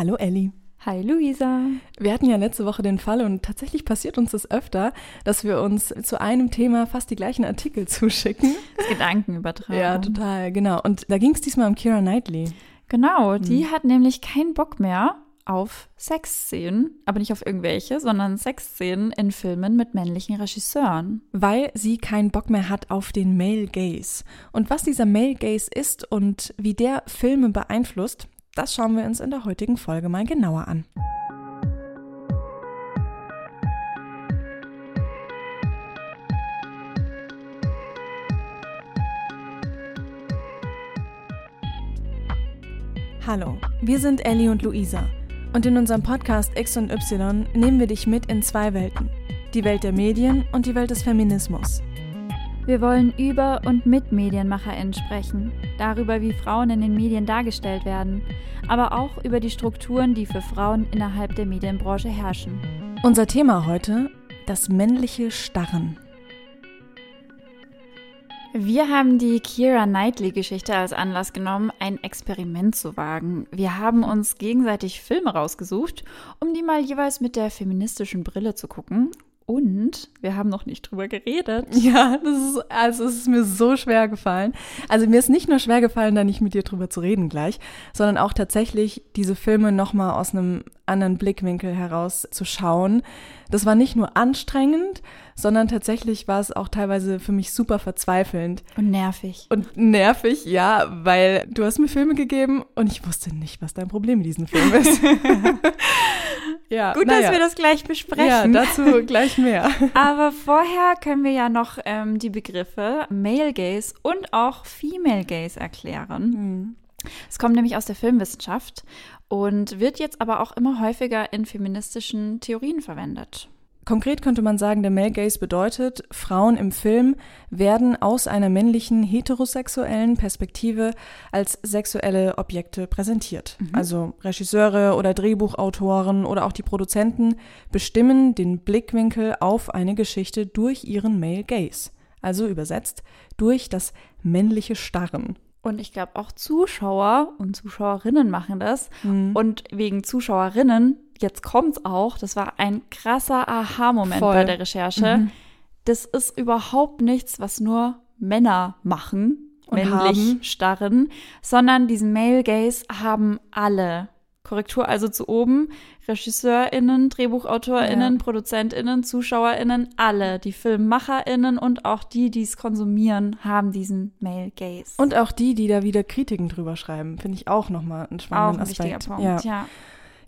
Hallo Elli. Hi Luisa. Wir hatten ja letzte Woche den Fall und tatsächlich passiert uns das öfter, dass wir uns zu einem Thema fast die gleichen Artikel zuschicken. Das Gedankenübertragung. Ja, total, genau. Und da ging es diesmal um Kira Knightley. Genau, die hm. hat nämlich keinen Bock mehr auf Sexszenen, aber nicht auf irgendwelche, sondern Sexszenen in Filmen mit männlichen Regisseuren. Weil sie keinen Bock mehr hat auf den Male Gaze. Und was dieser Male Gaze ist und wie der Filme beeinflusst, das schauen wir uns in der heutigen Folge mal genauer an. Hallo, wir sind Ellie und Luisa und in unserem Podcast X und Y nehmen wir dich mit in zwei Welten. Die Welt der Medien und die Welt des Feminismus. Wir wollen über und mit MedienmacherInnen sprechen, darüber, wie Frauen in den Medien dargestellt werden, aber auch über die Strukturen, die für Frauen innerhalb der Medienbranche herrschen. Unser Thema heute: das männliche Starren. Wir haben die Kira Knightley-Geschichte als Anlass genommen, ein Experiment zu wagen. Wir haben uns gegenseitig Filme rausgesucht, um die mal jeweils mit der feministischen Brille zu gucken und wir haben noch nicht drüber geredet. Ja, das ist, also es ist mir so schwer gefallen. Also mir ist nicht nur schwer gefallen, da nicht mit dir drüber zu reden gleich, sondern auch tatsächlich diese Filme nochmal aus einem anderen Blickwinkel heraus zu schauen. Das war nicht nur anstrengend, sondern tatsächlich war es auch teilweise für mich super verzweifelnd. Und nervig. Und nervig, ja, weil du hast mir Filme gegeben und ich wusste nicht, was dein Problem mit diesem Film ist. ja, Gut, dass wir das gleich besprechen. Ja, dazu gleich mehr. Aber vorher können wir ja noch ähm, die Begriffe Male Gaze und auch Female Gaze erklären. Mhm. Es kommt nämlich aus der Filmwissenschaft und wird jetzt aber auch immer häufiger in feministischen Theorien verwendet. Konkret könnte man sagen, der Male Gaze bedeutet, Frauen im Film werden aus einer männlichen heterosexuellen Perspektive als sexuelle Objekte präsentiert. Mhm. Also Regisseure oder Drehbuchautoren oder auch die Produzenten bestimmen den Blickwinkel auf eine Geschichte durch ihren Male Gaze. Also übersetzt durch das männliche Starren. Und ich glaube, auch Zuschauer und Zuschauerinnen machen das. Mhm. Und wegen Zuschauerinnen, jetzt kommt's auch, das war ein krasser Aha-Moment bei der Recherche. Mhm. Das ist überhaupt nichts, was nur Männer machen, und männlich haben. starren, sondern diesen Male Gaze haben alle. Korrektur also zu oben. RegisseurInnen, DrehbuchautorInnen, ja. ProduzentInnen, ZuschauerInnen, alle, die FilmmacherInnen und auch die, die es konsumieren, haben diesen Male Gaze. Und auch die, die da wieder Kritiken drüber schreiben, finde ich auch nochmal einen spannenden auch ein Aspekt. Punkt, ja. ja.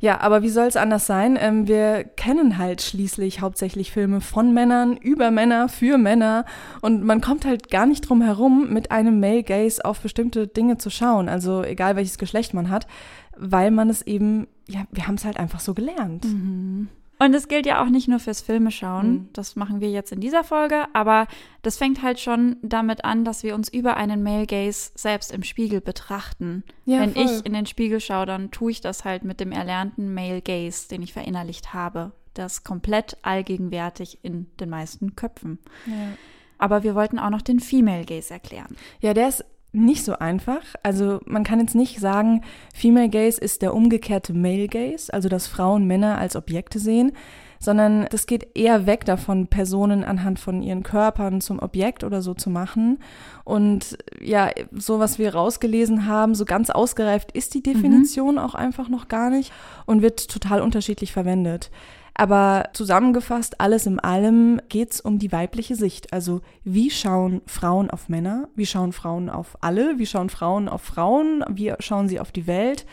Ja, aber wie soll es anders sein? Ähm, wir kennen halt schließlich hauptsächlich Filme von Männern, über Männer, für Männer. Und man kommt halt gar nicht drum herum, mit einem Male Gaze auf bestimmte Dinge zu schauen. Also egal welches Geschlecht man hat, weil man es eben, ja, wir haben es halt einfach so gelernt. Mhm. Und es gilt ja auch nicht nur fürs Filmeschauen. Mhm. Das machen wir jetzt in dieser Folge. Aber das fängt halt schon damit an, dass wir uns über einen Male Gaze selbst im Spiegel betrachten. Ja, Wenn voll. ich in den Spiegel schaue, dann tue ich das halt mit dem erlernten Male Gaze, den ich verinnerlicht habe. Das komplett allgegenwärtig in den meisten Köpfen. Ja. Aber wir wollten auch noch den Female Gaze erklären. Ja, der ist nicht so einfach. Also man kann jetzt nicht sagen, Female Gaze ist der umgekehrte Male Gaze, also dass Frauen Männer als Objekte sehen, sondern das geht eher weg davon, Personen anhand von ihren Körpern zum Objekt oder so zu machen. Und ja, so was wir rausgelesen haben, so ganz ausgereift ist die Definition mhm. auch einfach noch gar nicht und wird total unterschiedlich verwendet. Aber zusammengefasst, alles in allem geht es um die weibliche Sicht. Also wie schauen Frauen auf Männer? Wie schauen Frauen auf alle? Wie schauen Frauen auf Frauen? Wie schauen sie auf die Welt?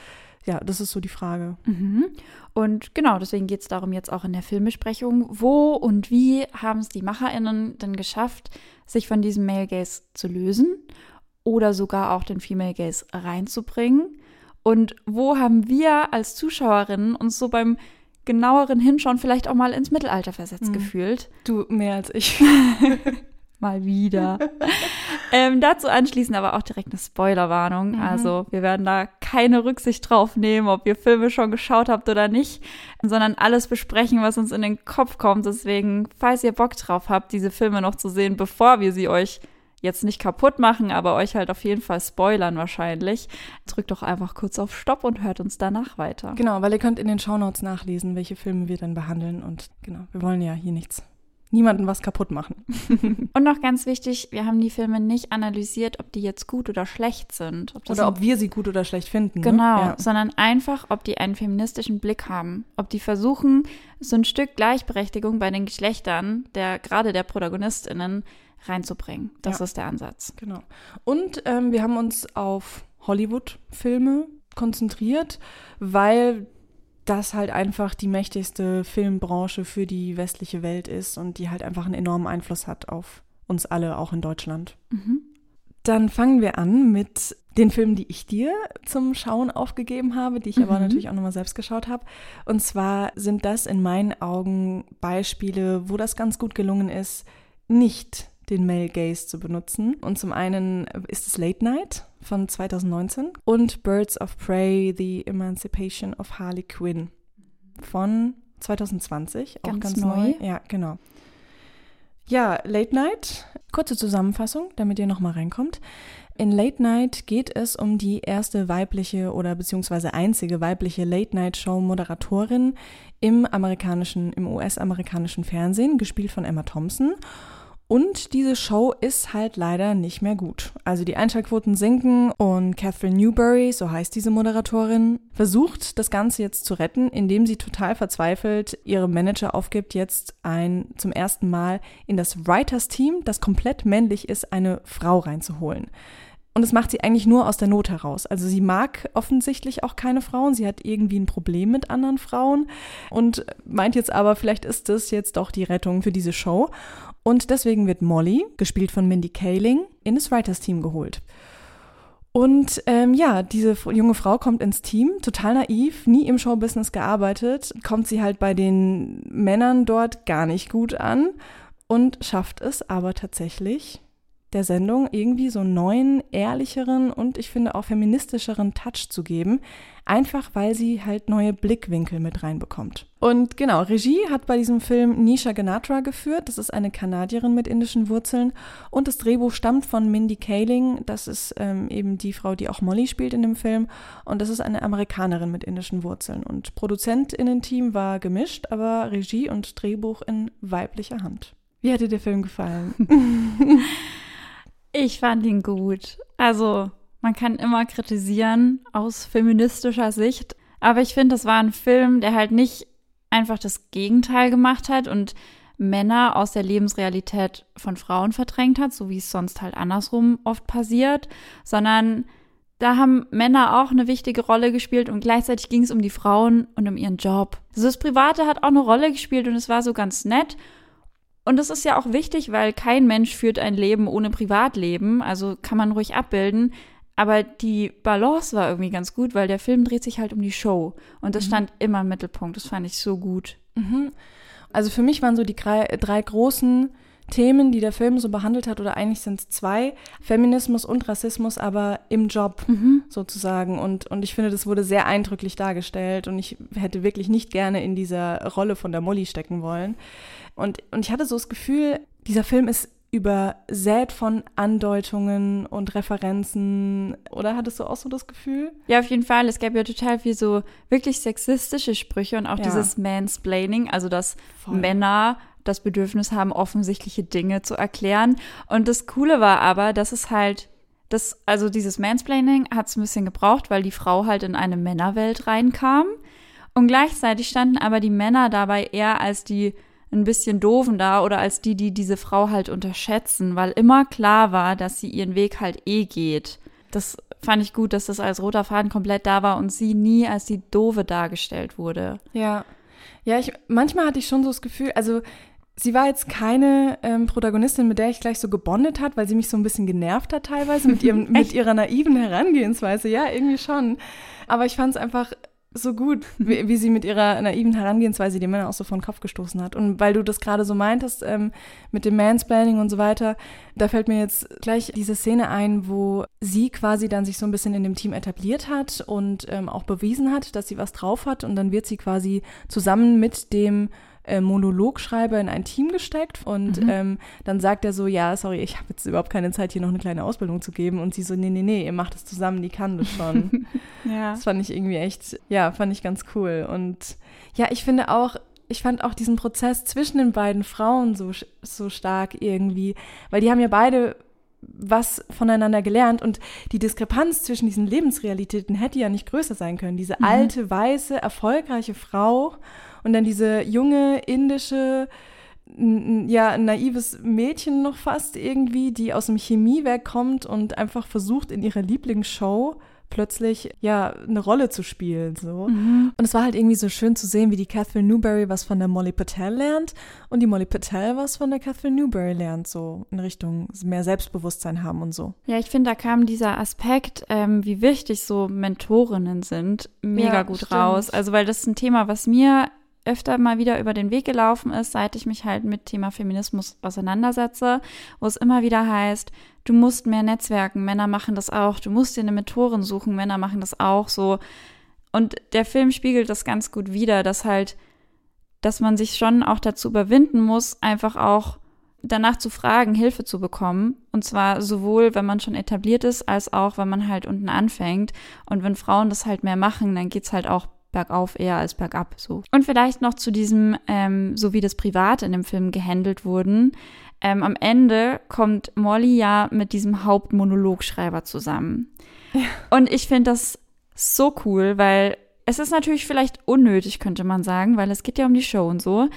Ja, das ist so die Frage. Mhm. Und genau, deswegen geht es darum jetzt auch in der Filmbesprechung, wo und wie haben es die MacherInnen denn geschafft, sich von diesem Male Gaze zu lösen oder sogar auch den Female Gaze reinzubringen? Und wo haben wir als Zuschauerinnen uns so beim genaueren Hinschauen vielleicht auch mal ins Mittelalter versetzt mhm. gefühlt. Du mehr als ich. mal wieder. ähm, dazu anschließend aber auch direkt eine Spoilerwarnung. Mhm. Also wir werden da keine Rücksicht drauf nehmen, ob ihr Filme schon geschaut habt oder nicht, sondern alles besprechen, was uns in den Kopf kommt. Deswegen, falls ihr Bock drauf habt, diese Filme noch zu sehen, bevor wir sie euch jetzt nicht kaputt machen, aber euch halt auf jeden Fall spoilern wahrscheinlich, drückt doch einfach kurz auf Stopp und hört uns danach weiter. Genau, weil ihr könnt in den Shownotes nachlesen, welche Filme wir dann behandeln und genau, wir wollen ja hier nichts niemanden was kaputt machen. Und noch ganz wichtig, wir haben die Filme nicht analysiert, ob die jetzt gut oder schlecht sind. Ob oder ob wir sie gut oder schlecht finden. Ne? Genau, ne? ja. sondern einfach, ob die einen feministischen Blick haben. Ob die versuchen, so ein Stück Gleichberechtigung bei den Geschlechtern, der gerade der ProtagonistInnen, reinzubringen. Das ja. ist der Ansatz. Genau. Und ähm, wir haben uns auf Hollywood-Filme konzentriert, weil das halt einfach die mächtigste Filmbranche für die westliche Welt ist und die halt einfach einen enormen Einfluss hat auf uns alle, auch in Deutschland. Mhm. Dann fangen wir an mit den Filmen, die ich dir zum Schauen aufgegeben habe, die ich mhm. aber natürlich auch nochmal selbst geschaut habe. Und zwar sind das in meinen Augen Beispiele, wo das ganz gut gelungen ist, nicht den Male Gaze zu benutzen. Und zum einen ist es Late Night von 2019 und Birds of Prey, The Emancipation of Harley Quinn von 2020, auch ganz, ganz neu. neu. Ja, genau. Ja, Late Night, kurze Zusammenfassung, damit ihr nochmal reinkommt. In Late Night geht es um die erste weibliche oder beziehungsweise einzige weibliche Late Night Show Moderatorin im amerikanischen, im US-amerikanischen Fernsehen, gespielt von Emma Thompson. Und diese Show ist halt leider nicht mehr gut. Also die Einschaltquoten sinken und Catherine Newberry, so heißt diese Moderatorin, versucht das Ganze jetzt zu retten, indem sie total verzweifelt ihrem Manager aufgibt, jetzt ein zum ersten Mal in das Writers Team, das komplett männlich ist, eine Frau reinzuholen. Und das macht sie eigentlich nur aus der Not heraus. Also sie mag offensichtlich auch keine Frauen. Sie hat irgendwie ein Problem mit anderen Frauen und meint jetzt aber, vielleicht ist das jetzt doch die Rettung für diese Show. Und deswegen wird Molly, gespielt von Mindy Kaling, in das Writers-Team geholt. Und ähm, ja, diese junge Frau kommt ins Team, total naiv, nie im Showbusiness gearbeitet, kommt sie halt bei den Männern dort gar nicht gut an und schafft es aber tatsächlich, der Sendung irgendwie so einen neuen, ehrlicheren und ich finde auch feministischeren Touch zu geben, einfach weil sie halt neue Blickwinkel mit reinbekommt. Und genau, Regie hat bei diesem Film Nisha Ganatra geführt, das ist eine Kanadierin mit indischen Wurzeln und das Drehbuch stammt von Mindy Kaling, das ist ähm, eben die Frau, die auch Molly spielt in dem Film und das ist eine Amerikanerin mit indischen Wurzeln und Produzentinnen-Team war gemischt, aber Regie und Drehbuch in weiblicher Hand. Wie hat dir der Film gefallen? Ich fand ihn gut. Also, man kann immer kritisieren aus feministischer Sicht, aber ich finde, das war ein Film, der halt nicht einfach das Gegenteil gemacht hat und Männer aus der Lebensrealität von Frauen verdrängt hat, so wie es sonst halt andersrum oft passiert, sondern da haben Männer auch eine wichtige Rolle gespielt und gleichzeitig ging es um die Frauen und um ihren Job. Also das Private hat auch eine Rolle gespielt und es war so ganz nett und das ist ja auch wichtig, weil kein Mensch führt ein Leben ohne Privatleben, also kann man ruhig abbilden. Aber die Balance war irgendwie ganz gut, weil der Film dreht sich halt um die Show. Und das mhm. stand immer im Mittelpunkt. Das fand ich so gut. Mhm. Also für mich waren so die drei, drei großen Themen, die der Film so behandelt hat, oder eigentlich sind es zwei, Feminismus und Rassismus, aber im Job mhm. sozusagen. Und, und ich finde, das wurde sehr eindrücklich dargestellt und ich hätte wirklich nicht gerne in dieser Rolle von der Molly stecken wollen. Und, und ich hatte so das Gefühl, dieser Film ist übersät von Andeutungen und Referenzen. Oder hattest du auch so das Gefühl? Ja, auf jeden Fall. Es gab ja total viel so wirklich sexistische Sprüche und auch ja. dieses Mansplaining, also dass Voll. Männer das Bedürfnis haben, offensichtliche Dinge zu erklären. Und das Coole war aber, dass es halt das, also dieses Mansplaining hat es ein bisschen gebraucht, weil die Frau halt in eine Männerwelt reinkam. Und gleichzeitig standen aber die Männer dabei eher als die ein bisschen doofen da oder als die, die diese Frau halt unterschätzen, weil immer klar war, dass sie ihren Weg halt eh geht. Das fand ich gut, dass das als roter Faden komplett da war und sie nie als die Doofe dargestellt wurde. Ja. Ja, ich, manchmal hatte ich schon so das Gefühl, also sie war jetzt keine ähm, Protagonistin, mit der ich gleich so gebondet hat, weil sie mich so ein bisschen genervt hat teilweise mit, ihrem, mit ihrer naiven Herangehensweise. Ja, irgendwie schon. Aber ich fand es einfach so gut, wie, wie, sie mit ihrer naiven Herangehensweise die Männer auch so vor den Kopf gestoßen hat. Und weil du das gerade so meintest ähm, mit dem Mansplaining und so weiter, da fällt mir jetzt gleich diese Szene ein, wo sie quasi dann sich so ein bisschen in dem Team etabliert hat und ähm, auch bewiesen hat, dass sie was drauf hat. Und dann wird sie quasi zusammen mit dem äh, Monologschreiber in ein Team gesteckt und mhm. ähm, dann sagt er so, ja, sorry, ich habe jetzt überhaupt keine Zeit, hier noch eine kleine Ausbildung zu geben und sie so, nee, nee, nee, ihr macht es zusammen, die kann das schon. ja. Das fand ich irgendwie echt, ja, fand ich ganz cool und ja, ich finde auch, ich fand auch diesen Prozess zwischen den beiden Frauen so, so stark irgendwie, weil die haben ja beide was voneinander gelernt und die Diskrepanz zwischen diesen Lebensrealitäten hätte ja nicht größer sein können. Diese mhm. alte, weiße, erfolgreiche Frau und dann diese junge, indische, ja, naives Mädchen noch fast irgendwie, die aus dem Chemiewerk kommt und einfach versucht, in ihrer Lieblingsshow plötzlich ja eine Rolle zu spielen so mhm. und es war halt irgendwie so schön zu sehen wie die Catherine Newberry was von der Molly Patel lernt und die Molly Patel was von der Catherine Newberry lernt so in Richtung mehr Selbstbewusstsein haben und so ja ich finde da kam dieser Aspekt ähm, wie wichtig so Mentorinnen sind mega ja, gut stimmt. raus also weil das ist ein Thema was mir öfter mal wieder über den Weg gelaufen ist, seit ich mich halt mit Thema Feminismus auseinandersetze, wo es immer wieder heißt, du musst mehr Netzwerken, Männer machen das auch, du musst dir eine Mentorin suchen, Männer machen das auch so. Und der Film spiegelt das ganz gut wider, dass halt, dass man sich schon auch dazu überwinden muss, einfach auch danach zu fragen, Hilfe zu bekommen. Und zwar sowohl, wenn man schon etabliert ist, als auch, wenn man halt unten anfängt. Und wenn Frauen das halt mehr machen, dann geht's halt auch bergauf eher als bergab so. Und vielleicht noch zu diesem, ähm, so wie das privat in dem Film gehandelt wurden. Ähm, am Ende kommt Molly ja mit diesem Hauptmonologschreiber zusammen. Ja. Und ich finde das so cool, weil es ist natürlich vielleicht unnötig, könnte man sagen, weil es geht ja um die Show und so.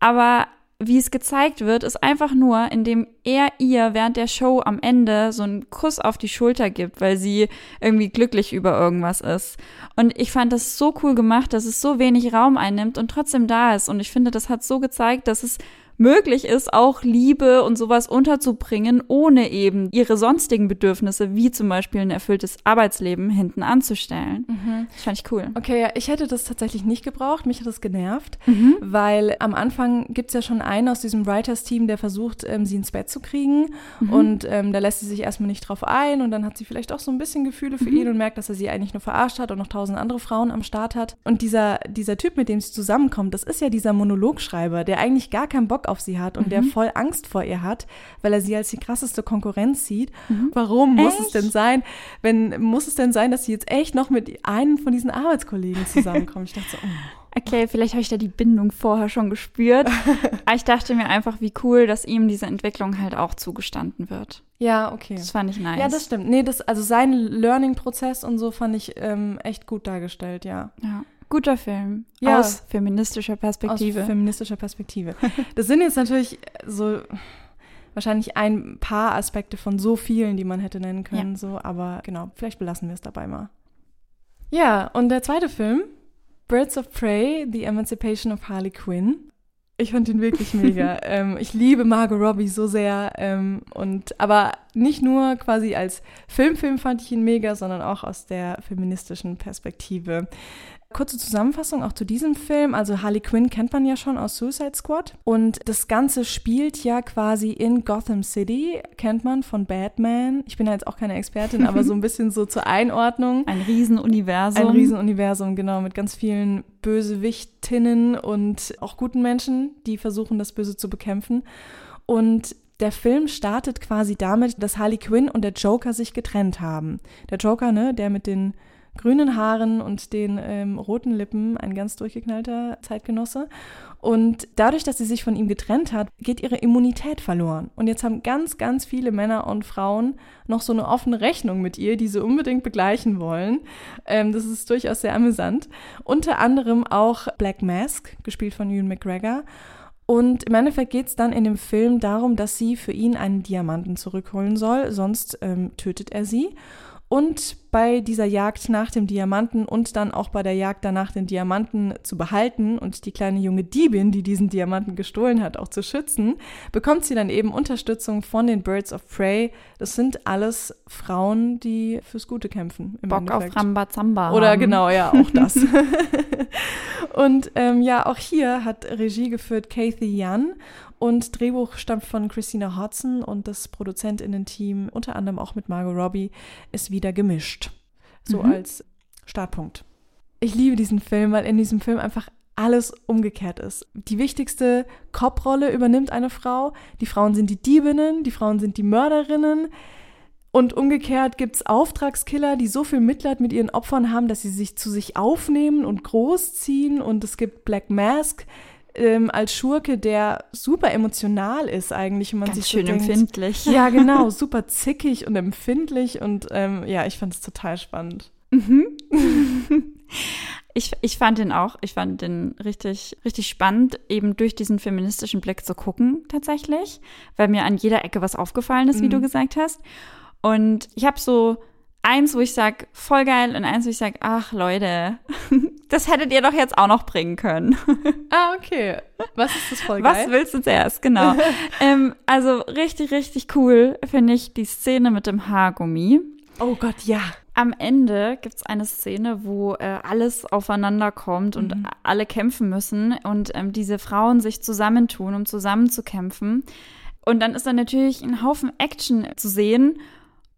Aber wie es gezeigt wird, ist einfach nur, indem er ihr während der Show am Ende so einen Kuss auf die Schulter gibt, weil sie irgendwie glücklich über irgendwas ist. Und ich fand das so cool gemacht, dass es so wenig Raum einnimmt und trotzdem da ist. Und ich finde, das hat so gezeigt, dass es möglich ist, auch Liebe und sowas unterzubringen, ohne eben ihre sonstigen Bedürfnisse, wie zum Beispiel ein erfülltes Arbeitsleben, hinten anzustellen. Mhm. Das fand ich cool. Okay, ja, ich hätte das tatsächlich nicht gebraucht. Mich hat das genervt, mhm. weil am Anfang gibt es ja schon einen aus diesem Writers-Team, der versucht, ähm, sie ins Bett zu kriegen. Mhm. Und ähm, da lässt sie sich erstmal nicht drauf ein und dann hat sie vielleicht auch so ein bisschen Gefühle für mhm. ihn und merkt, dass er sie eigentlich nur verarscht hat und noch tausend andere Frauen am Start hat. Und dieser, dieser Typ, mit dem sie zusammenkommt, das ist ja dieser Monologschreiber, der eigentlich gar keinen Bock auf sie hat und mhm. der voll Angst vor ihr hat, weil er sie als die krasseste Konkurrenz sieht. Mhm. Warum muss echt? es denn sein, wenn muss es denn sein, dass sie jetzt echt noch mit einem von diesen Arbeitskollegen zusammenkommt? Ich dachte so, oh. Okay, vielleicht habe ich da die Bindung vorher schon gespürt. Aber ich dachte mir einfach, wie cool, dass ihm diese Entwicklung halt auch zugestanden wird. Ja, okay. Das fand ich nice. Ja, das stimmt. Nee, das, also sein Learning-Prozess und so fand ich ähm, echt gut dargestellt, ja. Ja. Guter Film. Ja. Aus feministischer Perspektive. Aus feministischer Perspektive. Das sind jetzt natürlich so wahrscheinlich ein paar Aspekte von so vielen, die man hätte nennen können, ja. so, aber genau, vielleicht belassen wir es dabei mal. Ja, und der zweite Film, Birds of Prey, The Emancipation of Harley Quinn. Ich fand ihn wirklich mega. ähm, ich liebe Margot Robbie so sehr. Ähm, und aber nicht nur quasi als Filmfilm fand ich ihn mega, sondern auch aus der feministischen Perspektive. Kurze Zusammenfassung auch zu diesem Film. Also Harley Quinn kennt man ja schon aus Suicide Squad. Und das Ganze spielt ja quasi in Gotham City, kennt man von Batman. Ich bin ja jetzt auch keine Expertin, aber so ein bisschen so zur Einordnung. Ein Riesenuniversum. Ein Riesenuniversum, genau, mit ganz vielen Bösewichtinnen und auch guten Menschen, die versuchen, das Böse zu bekämpfen. Und der Film startet quasi damit, dass Harley Quinn und der Joker sich getrennt haben. Der Joker, ne, der mit den grünen Haaren und den ähm, roten Lippen, ein ganz durchgeknallter Zeitgenosse. Und dadurch, dass sie sich von ihm getrennt hat, geht ihre Immunität verloren. Und jetzt haben ganz, ganz viele Männer und Frauen noch so eine offene Rechnung mit ihr, die sie unbedingt begleichen wollen. Ähm, das ist durchaus sehr amüsant. Unter anderem auch Black Mask, gespielt von Ewan McGregor. Und im Endeffekt geht es dann in dem Film darum, dass sie für ihn einen Diamanten zurückholen soll, sonst ähm, tötet er sie. Und bei dieser Jagd nach dem Diamanten und dann auch bei der Jagd danach den Diamanten zu behalten und die kleine junge Diebin, die diesen Diamanten gestohlen hat, auch zu schützen, bekommt sie dann eben Unterstützung von den Birds of Prey. Das sind alles Frauen, die fürs Gute kämpfen. Im Bock Endeffekt. auf Rambazamba. Oder haben. genau, ja, auch das. und ähm, ja, auch hier hat Regie geführt Kathy Yan und Drehbuch stammt von Christina Hodson und das Produzentinnen-Team, unter anderem auch mit Margot Robbie, ist wieder gemischt. So mhm. als Startpunkt. Ich liebe diesen Film, weil in diesem Film einfach alles umgekehrt ist. Die wichtigste Cop-Rolle übernimmt eine Frau. Die Frauen sind die Diebinnen, die Frauen sind die Mörderinnen. Und umgekehrt gibt es Auftragskiller, die so viel Mitleid mit ihren Opfern haben, dass sie sich zu sich aufnehmen und großziehen. Und es gibt Black Mask ähm, als Schurke, der super emotional ist eigentlich. Und man Ganz sich schön so denkt, empfindlich. Ja, genau, super zickig und empfindlich. Und ähm, ja, ich fand es total spannend. Mhm. ich, ich fand den auch, ich fand den richtig, richtig spannend, eben durch diesen feministischen Blick zu gucken, tatsächlich, weil mir an jeder Ecke was aufgefallen ist, mhm. wie du gesagt hast. Und ich habe so eins, wo ich sage, voll geil, und eins, wo ich sage, ach Leute, das hättet ihr doch jetzt auch noch bringen können. ah, okay. Was ist das voll geil? Was willst du zuerst, genau. ähm, also richtig, richtig cool finde ich die Szene mit dem Haargummi. Oh Gott, ja. Am Ende gibt es eine Szene, wo äh, alles aufeinander kommt und mhm. alle kämpfen müssen und ähm, diese Frauen sich zusammentun, um zusammen zu kämpfen. Und dann ist da natürlich ein Haufen Action zu sehen.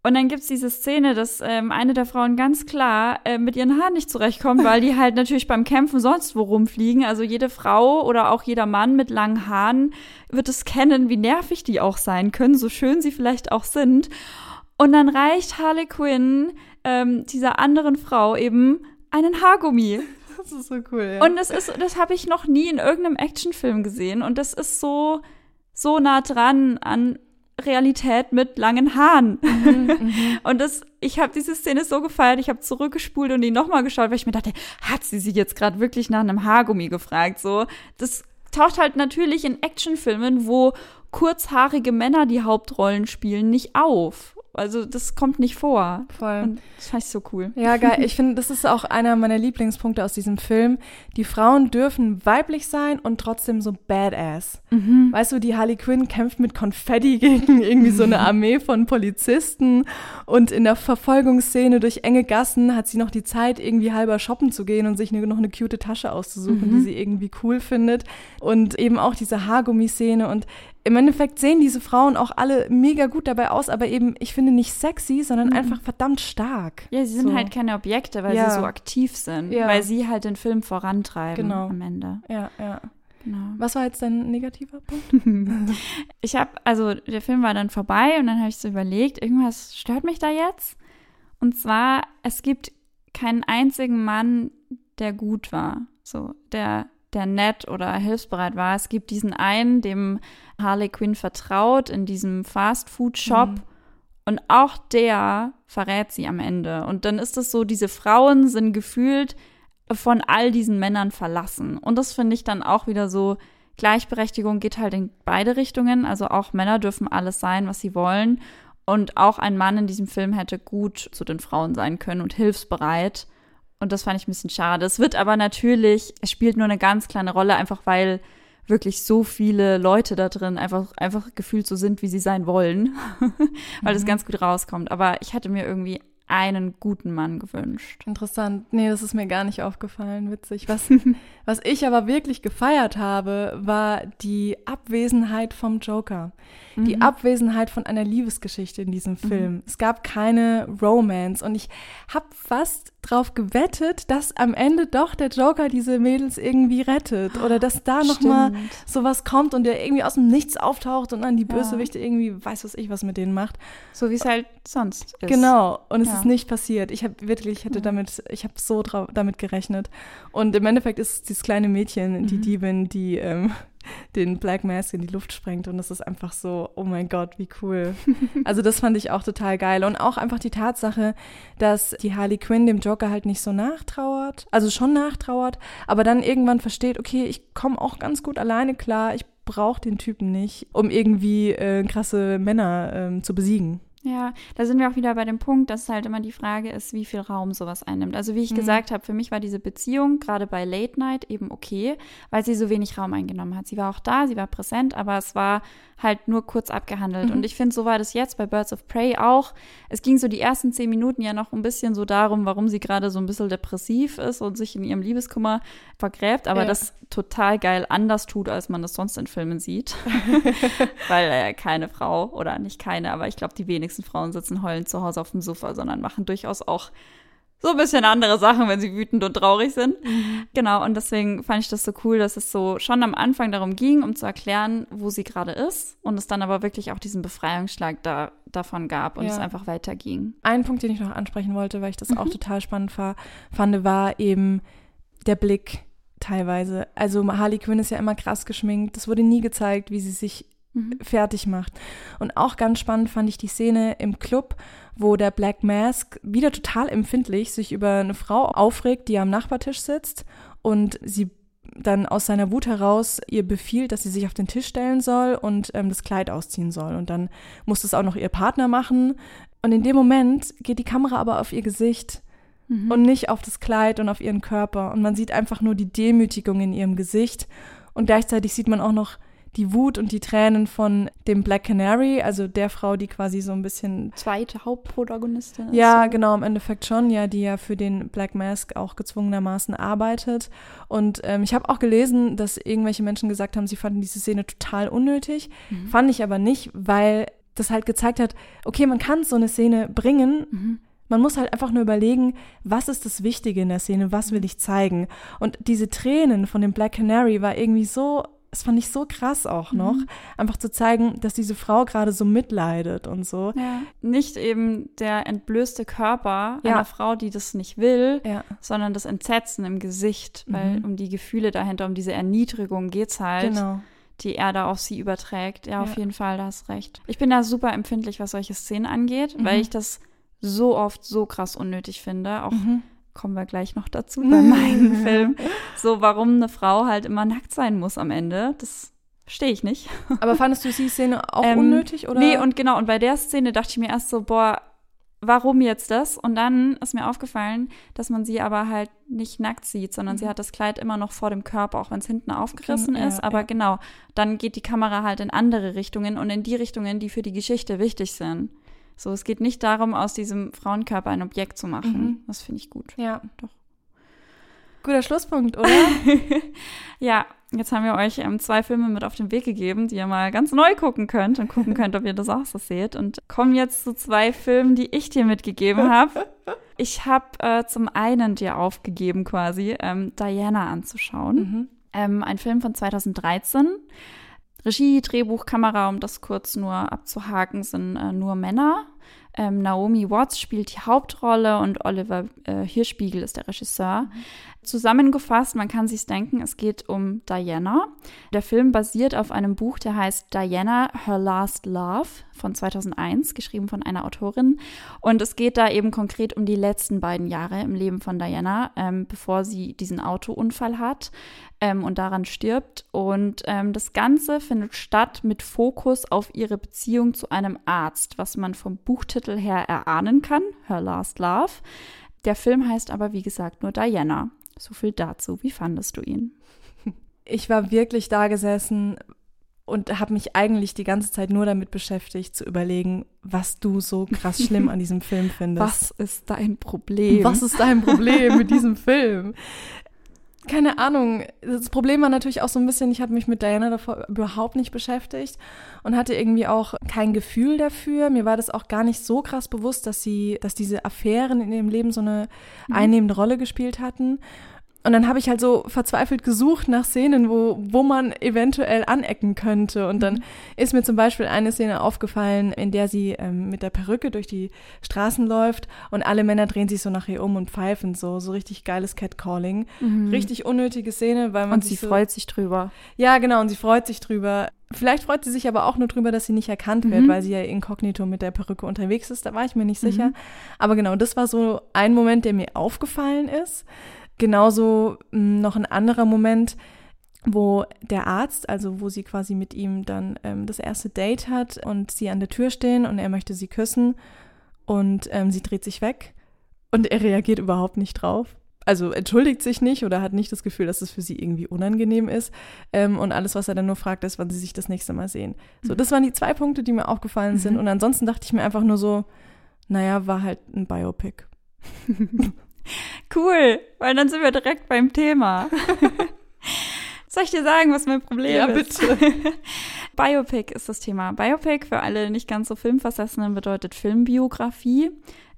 Und dann gibt es diese Szene, dass ähm, eine der Frauen ganz klar äh, mit ihren Haaren nicht zurechtkommt, weil die halt natürlich beim Kämpfen sonst wo rumfliegen. Also jede Frau oder auch jeder Mann mit langen Haaren wird es kennen, wie nervig die auch sein können, so schön sie vielleicht auch sind. Und dann reicht Harley Quinn ähm, dieser anderen Frau eben einen Haargummi. Das ist so cool, ja. Und das ist, das habe ich noch nie in irgendeinem Actionfilm gesehen. Und das ist so, so nah dran an Realität mit langen Haaren. Mhm, mhm. und das, ich habe diese Szene so gefeiert, ich habe zurückgespult und die nochmal geschaut, weil ich mir dachte, hat sie sich jetzt gerade wirklich nach einem Haargummi gefragt? So, das taucht halt natürlich in Actionfilmen, wo kurzhaarige Männer die Hauptrollen spielen, nicht auf. Also das kommt nicht vor. Voll. Und das fand ich so cool. Ja, geil. Ich finde, das ist auch einer meiner Lieblingspunkte aus diesem Film. Die Frauen dürfen weiblich sein und trotzdem so badass. Mhm. Weißt du, die Harley Quinn kämpft mit Konfetti gegen irgendwie so eine Armee von Polizisten und in der Verfolgungsszene durch enge Gassen hat sie noch die Zeit, irgendwie halber shoppen zu gehen und sich noch eine cute Tasche auszusuchen, mhm. die sie irgendwie cool findet. Und eben auch diese Haargummi-Szene und im Endeffekt sehen diese Frauen auch alle mega gut dabei aus, aber eben, ich finde nicht sexy, sondern mhm. einfach verdammt stark. Ja, sie sind so. halt keine Objekte, weil ja. sie so aktiv sind, ja. weil sie halt den Film vorantreiben genau. am Ende. Ja, ja. Genau. Was war jetzt dein negativer Punkt? ich habe, also der Film war dann vorbei und dann habe ich so überlegt, irgendwas stört mich da jetzt. Und zwar, es gibt keinen einzigen Mann, der gut war. So, der der nett oder hilfsbereit war. Es gibt diesen einen, dem Harley Quinn vertraut in diesem Fast-Food-Shop. Mhm. Und auch der verrät sie am Ende. Und dann ist es so, diese Frauen sind gefühlt von all diesen Männern verlassen. Und das finde ich dann auch wieder so, Gleichberechtigung geht halt in beide Richtungen. Also auch Männer dürfen alles sein, was sie wollen. Und auch ein Mann in diesem Film hätte gut zu den Frauen sein können und hilfsbereit. Und das fand ich ein bisschen schade. Es wird aber natürlich, es spielt nur eine ganz kleine Rolle, einfach weil wirklich so viele Leute da drin einfach, einfach gefühlt so sind, wie sie sein wollen, weil es mhm. ganz gut rauskommt. Aber ich hatte mir irgendwie einen guten Mann gewünscht. Interessant. Nee, das ist mir gar nicht aufgefallen. Witzig. Was, was ich aber wirklich gefeiert habe, war die Abwesenheit vom Joker. Mhm. Die Abwesenheit von einer Liebesgeschichte in diesem mhm. Film. Mhm. Es gab keine Romance und ich habe fast drauf gewettet, dass am Ende doch der Joker diese Mädels irgendwie rettet oder dass da noch mal sowas kommt und der irgendwie aus dem Nichts auftaucht und dann die Bösewichte ja. irgendwie weiß was ich was mit denen macht. So wie es halt sonst ist. Genau und es ja. ist nicht passiert. Ich habe wirklich ich hätte ja. damit ich habe so damit gerechnet und im Endeffekt ist es dieses kleine Mädchen, die mhm. Diebin, die ähm, den Black Mask in die Luft sprengt und das ist einfach so, oh mein Gott, wie cool. Also das fand ich auch total geil und auch einfach die Tatsache, dass die Harley Quinn dem Joker halt nicht so nachtrauert, also schon nachtrauert, aber dann irgendwann versteht, okay, ich komme auch ganz gut alleine klar, ich brauche den Typen nicht, um irgendwie äh, krasse Männer ähm, zu besiegen. Ja, da sind wir auch wieder bei dem Punkt, dass halt immer die Frage ist, wie viel Raum sowas einnimmt. Also wie ich mhm. gesagt habe, für mich war diese Beziehung gerade bei Late Night eben okay, weil sie so wenig Raum eingenommen hat. Sie war auch da, sie war präsent, aber es war halt nur kurz abgehandelt. Mhm. Und ich finde, so war das jetzt bei Birds of Prey auch. Es ging so die ersten zehn Minuten ja noch ein bisschen so darum, warum sie gerade so ein bisschen depressiv ist und sich in ihrem Liebeskummer vergräbt, aber ja. das total geil anders tut, als man das sonst in Filmen sieht. Weil äh, keine Frau, oder nicht keine, aber ich glaube, die wenigsten Frauen sitzen heulend zu Hause auf dem Sofa, sondern machen durchaus auch so ein bisschen andere Sachen, wenn sie wütend und traurig sind. Mhm. Genau, und deswegen fand ich das so cool, dass es so schon am Anfang darum ging, um zu erklären, wo sie gerade ist und es dann aber wirklich auch diesen Befreiungsschlag da, davon gab und ja. es einfach weiterging. Ein Punkt, den ich noch ansprechen wollte, weil ich das mhm. auch total spannend war, fand, war eben der Blick teilweise. Also Harley Quinn ist ja immer krass geschminkt. Das wurde nie gezeigt, wie sie sich mhm. fertig macht. Und auch ganz spannend fand ich die Szene im Club, wo der Black Mask wieder total empfindlich sich über eine Frau aufregt, die am Nachbartisch sitzt und sie dann aus seiner Wut heraus ihr befiehlt, dass sie sich auf den Tisch stellen soll und ähm, das Kleid ausziehen soll. Und dann muss das auch noch ihr Partner machen. Und in dem Moment geht die Kamera aber auf ihr Gesicht mhm. und nicht auf das Kleid und auf ihren Körper. Und man sieht einfach nur die Demütigung in ihrem Gesicht. Und gleichzeitig sieht man auch noch die Wut und die Tränen von dem Black Canary, also der Frau, die quasi so ein bisschen. Zweite Hauptprotagonistin ist. Ja, genau, im Endeffekt schon, ja, die ja für den Black Mask auch gezwungenermaßen arbeitet. Und ähm, ich habe auch gelesen, dass irgendwelche Menschen gesagt haben, sie fanden diese Szene total unnötig. Mhm. Fand ich aber nicht, weil das halt gezeigt hat, okay, man kann so eine Szene bringen. Mhm. Man muss halt einfach nur überlegen, was ist das Wichtige in der Szene, was will ich zeigen. Und diese Tränen von dem Black Canary war irgendwie so das fand ich so krass auch noch, mhm. einfach zu zeigen, dass diese Frau gerade so mitleidet und so. Ja. Nicht eben der entblößte Körper ja. einer Frau, die das nicht will, ja. sondern das Entsetzen im Gesicht, weil mhm. um die Gefühle dahinter, um diese Erniedrigung geht's halt. Genau. Die er da auf sie überträgt. Ja, auf jeden Fall, da hast recht. Ich bin da super empfindlich, was solche Szenen angeht, mhm. weil ich das so oft so krass unnötig finde. Auch mhm kommen wir gleich noch dazu bei meinem Film. So, warum eine Frau halt immer nackt sein muss am Ende. Das verstehe ich nicht. Aber fandest du die Szene auch ähm, unnötig, oder? Nee, und genau, und bei der Szene dachte ich mir erst so, boah, warum jetzt das? Und dann ist mir aufgefallen, dass man sie aber halt nicht nackt sieht, sondern mhm. sie hat das Kleid immer noch vor dem Körper, auch wenn es hinten aufgerissen ja, ist. Aber ja. genau, dann geht die Kamera halt in andere Richtungen und in die Richtungen, die für die Geschichte wichtig sind. So, es geht nicht darum, aus diesem Frauenkörper ein Objekt zu machen. Mhm. Das finde ich gut. Ja. Doch. Guter Schlusspunkt, oder? ja, jetzt haben wir euch ähm, zwei Filme mit auf den Weg gegeben, die ihr mal ganz neu gucken könnt und gucken könnt, ob ihr das auch so seht. Und kommen jetzt zu zwei Filmen, die ich dir mitgegeben habe. Ich habe äh, zum einen dir aufgegeben, quasi ähm, Diana anzuschauen. Mhm. Ähm, ein Film von 2013. Regie, Drehbuch, Kamera, um das kurz nur abzuhaken, sind äh, nur Männer. Ähm, Naomi Watts spielt die Hauptrolle und Oliver äh, Hirschspiegel ist der Regisseur. Mhm. Zusammengefasst, man kann sich denken, es geht um Diana. Der Film basiert auf einem Buch, der heißt Diana, Her Last Love von 2001, geschrieben von einer Autorin. Und es geht da eben konkret um die letzten beiden Jahre im Leben von Diana, ähm, bevor sie diesen Autounfall hat ähm, und daran stirbt. Und ähm, das Ganze findet statt mit Fokus auf ihre Beziehung zu einem Arzt, was man vom Buchtitel her erahnen kann, Her Last Love. Der Film heißt aber, wie gesagt, nur Diana. So viel dazu. Wie fandest du ihn? Ich war wirklich da gesessen und habe mich eigentlich die ganze Zeit nur damit beschäftigt, zu überlegen, was du so krass schlimm an diesem Film findest. Was ist dein Problem? Was ist dein Problem mit diesem Film? Keine Ahnung. Das Problem war natürlich auch so ein bisschen, ich habe mich mit Diana davor überhaupt nicht beschäftigt und hatte irgendwie auch kein Gefühl dafür. Mir war das auch gar nicht so krass bewusst, dass sie, dass diese Affären in ihrem Leben so eine mhm. einnehmende Rolle gespielt hatten. Und dann habe ich halt so verzweifelt gesucht nach Szenen, wo, wo man eventuell anecken könnte. Und dann mhm. ist mir zum Beispiel eine Szene aufgefallen, in der sie ähm, mit der Perücke durch die Straßen läuft und alle Männer drehen sich so nach ihr um und pfeifen so. So richtig geiles Catcalling. Mhm. Richtig unnötige Szene, weil man und sie so, freut sich drüber. Ja, genau, und sie freut sich drüber. Vielleicht freut sie sich aber auch nur drüber, dass sie nicht erkannt wird, mhm. weil sie ja inkognito mit der Perücke unterwegs ist. Da war ich mir nicht sicher. Mhm. Aber genau, das war so ein Moment, der mir aufgefallen ist. Genauso hm, noch ein anderer Moment, wo der Arzt, also wo sie quasi mit ihm dann ähm, das erste Date hat und sie an der Tür stehen und er möchte sie küssen und ähm, sie dreht sich weg und er reagiert überhaupt nicht drauf. Also entschuldigt sich nicht oder hat nicht das Gefühl, dass es für sie irgendwie unangenehm ist. Ähm, und alles, was er dann nur fragt, ist, wann sie sich das nächste Mal sehen. So, das waren die zwei Punkte, die mir aufgefallen sind. Mhm. Und ansonsten dachte ich mir einfach nur so, naja, war halt ein Biopic. Cool, weil dann sind wir direkt beim Thema. Soll ich dir sagen, was mein Problem ja, ist? Ja, bitte. Biopic ist das Thema. Biopic für alle nicht ganz so Filmversessenen bedeutet Filmbiografie.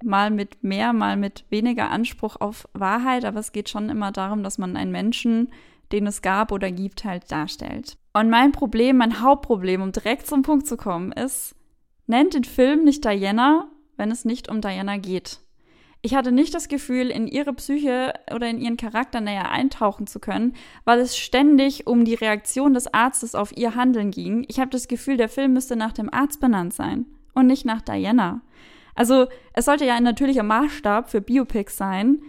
Mal mit mehr, mal mit weniger Anspruch auf Wahrheit, aber es geht schon immer darum, dass man einen Menschen, den es gab oder gibt, halt darstellt. Und mein Problem, mein Hauptproblem, um direkt zum Punkt zu kommen, ist, nennt den Film nicht Diana, wenn es nicht um Diana geht. Ich hatte nicht das Gefühl, in ihre Psyche oder in ihren Charakter näher eintauchen zu können, weil es ständig um die Reaktion des Arztes auf ihr Handeln ging. Ich habe das Gefühl, der Film müsste nach dem Arzt benannt sein und nicht nach Diana. Also es sollte ja ein natürlicher Maßstab für Biopics sein,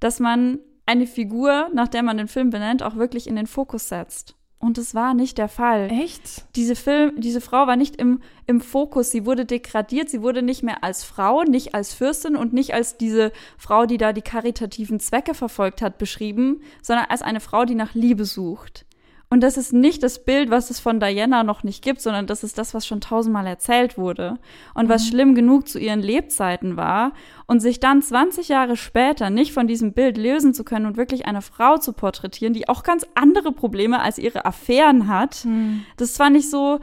dass man eine Figur, nach der man den Film benennt, auch wirklich in den Fokus setzt. Und es war nicht der Fall. Echt? Diese Film, diese Frau war nicht im, im Fokus. Sie wurde degradiert. Sie wurde nicht mehr als Frau, nicht als Fürstin und nicht als diese Frau, die da die karitativen Zwecke verfolgt hat, beschrieben, sondern als eine Frau, die nach Liebe sucht. Und das ist nicht das Bild, was es von Diana noch nicht gibt, sondern das ist das, was schon tausendmal erzählt wurde. Und was mhm. schlimm genug zu ihren Lebzeiten war. Und sich dann 20 Jahre später nicht von diesem Bild lösen zu können und wirklich eine Frau zu porträtieren, die auch ganz andere Probleme als ihre Affären hat. Mhm. Das war nicht so,